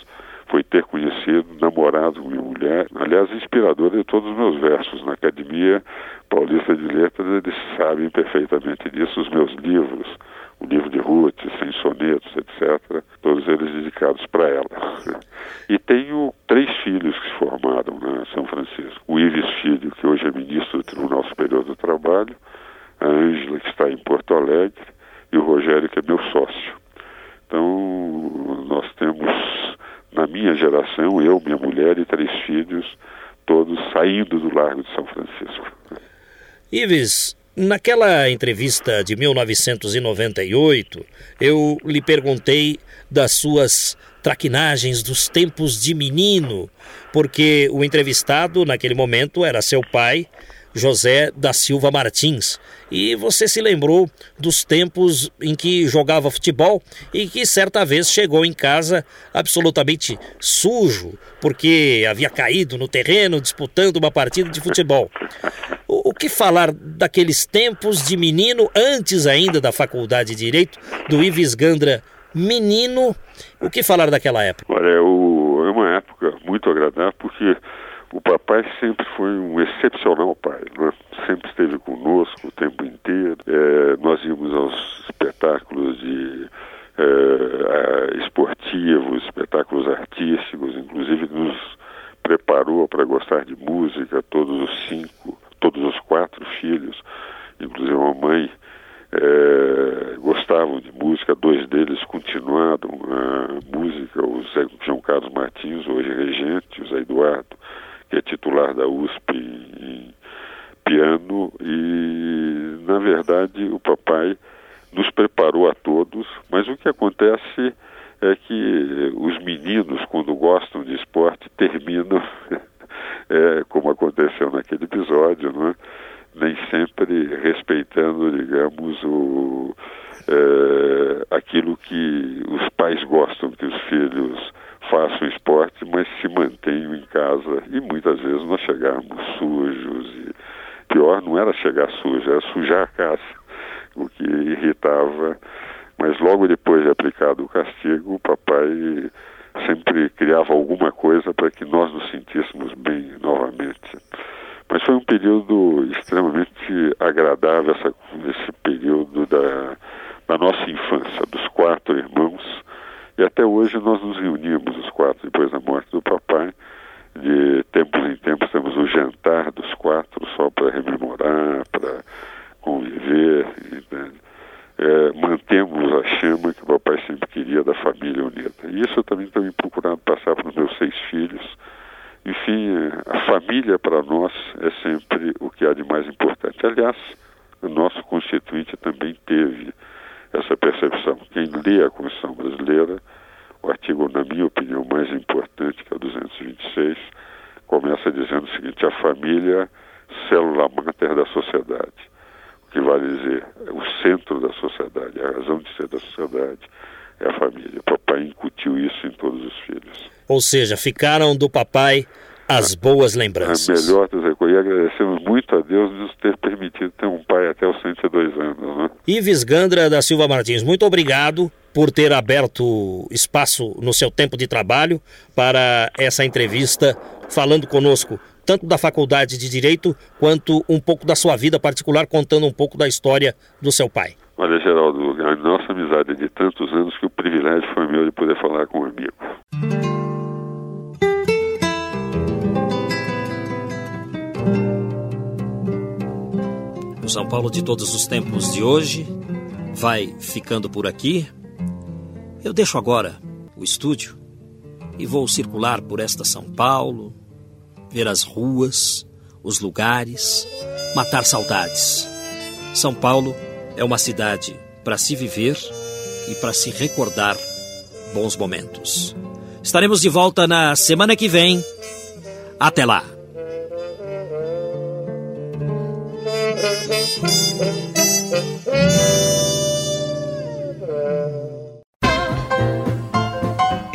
foi ter conhecido, namorado minha mulher, aliás, inspiradora de todos os meus versos. Na Academia Paulista de Letras, eles sabem perfeitamente disso. Os meus livros, o livro de Ruth, Sem Sonetos, etc., todos eles dedicados para ela. E tenho três filhos que se formaram na São Francisco. O Ives Filho, que hoje é ministro do Tribunal Superior do Trabalho, a Ângela, em Porto Alegre, e o Rogério, que é meu sócio. Então, nós temos, na minha geração, eu, minha mulher e três filhos, todos saindo do Largo de São Francisco. Ives, naquela entrevista de 1998, eu lhe perguntei das suas traquinagens dos tempos de menino, porque o entrevistado naquele momento era seu pai José da Silva Martins. E você se lembrou dos tempos em que jogava futebol e que certa vez chegou em casa absolutamente sujo, porque havia caído no terreno disputando uma partida de futebol. O, o que falar daqueles tempos de menino, antes ainda da faculdade de Direito, do Ives Gandra menino? O que falar daquela época? Olha, é, é uma época muito agradável porque o papai sempre foi um excepcional pai, né? sempre esteve conosco o tempo inteiro. É, nós íamos aos espetáculos de é, esportivos, espetáculos artísticos, inclusive nos preparou para gostar de música, todos os cinco, todos os quatro filhos, inclusive a mãe. É, gostavam de música, dois deles continuaram a música, o Zé João Carlos Martins, hoje regente, o Zé Eduardo, que é titular da USP em piano, e na verdade o papai nos preparou a todos, mas o que acontece é que os meninos, quando gostam de esporte, terminam, é, como aconteceu naquele episódio, não é? Nem sempre respeitando, digamos, o, é, aquilo que os pais gostam que os filhos façam esporte, mas se mantenham em casa. E muitas vezes nós chegávamos sujos. E pior não era chegar sujo, era sujar a casa, o que irritava. Mas logo depois de aplicado o castigo, o papai sempre criava alguma coisa para que nós nos sentíssemos bem novamente. Mas foi um período extremamente agradável, essa, esse período da, da nossa infância, dos quatro irmãos e até hoje nós nos reunimos, os quatro, depois da morte do papai, De tempos em tempos temos o jantar dos quatro só para rememorar, para conviver, entende? É, mantemos a chama que o papai sempre queria da família unida. E isso eu também tenho procurado passar para os meus seis filhos. Enfim, é, a família para nós é sempre o que há de mais importante. Aliás, o nosso constituinte também teve essa percepção. Quem lê a Constituição brasileira, o artigo, na minha opinião, mais importante, que é o 226, começa dizendo o seguinte: a família, célula máter da sociedade. O que vale dizer, o centro da sociedade, a razão de ser da sociedade é a família. O papai incutiu isso em todos os filhos. Ou seja, ficaram do papai as boas lembranças. A melhor das e agradecemos muito a Deus de nos ter permitido ter um pai até os 102 anos. Né? Ives Gandra da Silva Martins, muito obrigado por ter aberto espaço no seu tempo de trabalho para essa entrevista, falando conosco tanto da Faculdade de Direito quanto um pouco da sua vida particular, contando um pouco da história do seu pai. Olha, Geraldo, a nossa amizade é de tantos anos que o privilégio foi meu de poder falar com um amigo. O São Paulo de todos os tempos de hoje vai ficando por aqui. Eu deixo agora o estúdio e vou circular por esta São Paulo, ver as ruas, os lugares, matar saudades. São Paulo é uma cidade para se viver e para se recordar bons momentos. Estaremos de volta na semana que vem. Até lá!